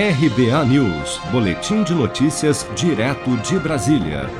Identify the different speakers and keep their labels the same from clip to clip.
Speaker 1: RBA News, Boletim de Notícias, direto de Brasília.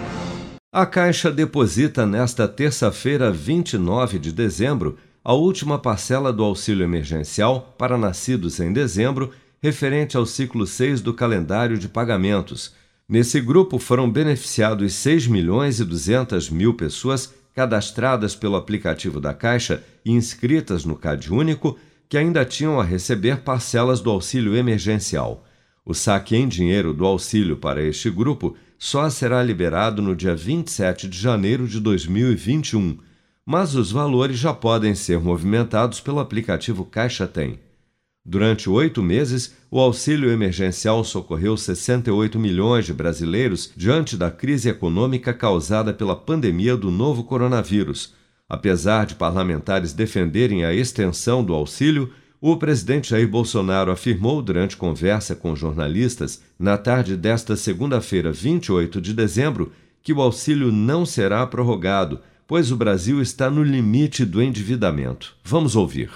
Speaker 1: A Caixa deposita nesta terça-feira, 29 de dezembro, a última parcela do auxílio emergencial para nascidos em dezembro, referente ao ciclo 6 do calendário de pagamentos. Nesse grupo foram beneficiados 6 milhões e 200 mil pessoas cadastradas pelo aplicativo da Caixa e inscritas no CAD Único, que ainda tinham a receber parcelas do auxílio emergencial. O saque em dinheiro do auxílio para este grupo só será liberado no dia 27 de janeiro de 2021, mas os valores já podem ser movimentados pelo aplicativo Caixa Tem. Durante oito meses, o auxílio emergencial socorreu 68 milhões de brasileiros diante da crise econômica causada pela pandemia do novo coronavírus. Apesar de parlamentares defenderem a extensão do auxílio, o presidente Jair Bolsonaro afirmou durante conversa com jornalistas, na tarde desta segunda-feira, 28 de dezembro, que o auxílio não será prorrogado, pois o Brasil está no limite do endividamento. Vamos ouvir.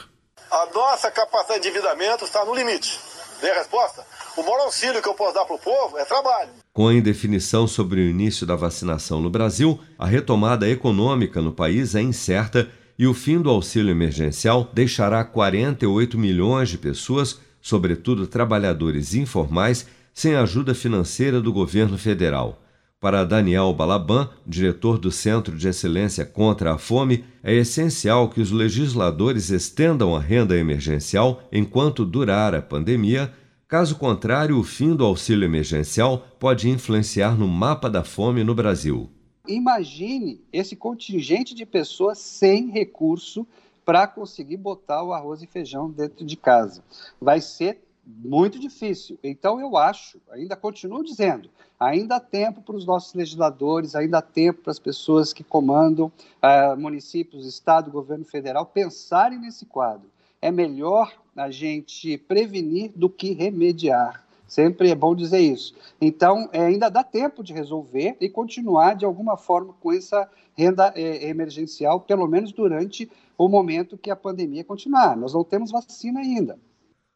Speaker 2: A nossa capacidade de endividamento está no limite. Dê a resposta? O maior auxílio que eu posso dar para o povo é trabalho.
Speaker 1: Com a indefinição sobre o início da vacinação no Brasil, a retomada econômica no país é incerta e o fim do auxílio emergencial deixará 48 milhões de pessoas, sobretudo trabalhadores informais, sem ajuda financeira do governo federal. Para Daniel Balaban, diretor do Centro de Excelência contra a Fome, é essencial que os legisladores estendam a renda emergencial enquanto durar a pandemia. Caso contrário, o fim do auxílio emergencial pode influenciar no mapa da fome no Brasil.
Speaker 3: Imagine esse contingente de pessoas sem recurso para conseguir botar o arroz e feijão dentro de casa. Vai ser muito difícil. Então, eu acho, ainda continuo dizendo, ainda há tempo para os nossos legisladores, ainda há tempo para as pessoas que comandam uh, municípios, Estado, governo federal pensarem nesse quadro. É melhor a gente prevenir do que remediar. Sempre é bom dizer isso. Então, é, ainda dá tempo de resolver e continuar, de alguma forma, com essa renda é, emergencial, pelo menos durante o momento que a pandemia continuar. Nós não temos vacina ainda.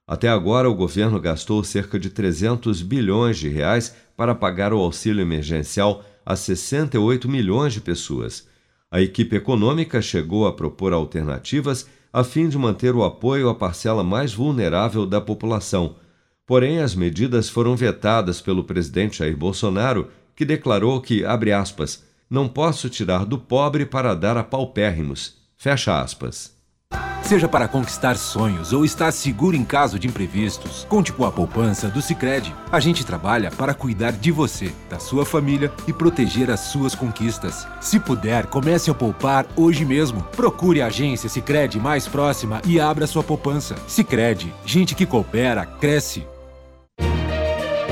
Speaker 1: Até agora, o governo gastou cerca de 300 bilhões de reais para pagar o auxílio emergencial a 68 milhões de pessoas. A equipe econômica chegou a propor alternativas a fim de manter o apoio à parcela mais vulnerável da população Porém, as medidas foram vetadas pelo presidente Jair Bolsonaro, que declarou que, abre aspas, não posso tirar do pobre para dar a paupérrimos. Fecha aspas.
Speaker 4: Seja para conquistar sonhos ou estar seguro em caso de imprevistos, conte com a poupança do Sicredi. A gente trabalha para cuidar de você, da sua família e proteger as suas conquistas. Se puder, comece a poupar hoje mesmo. Procure a agência Sicredi mais próxima e abra sua poupança. Sicredi, gente que coopera cresce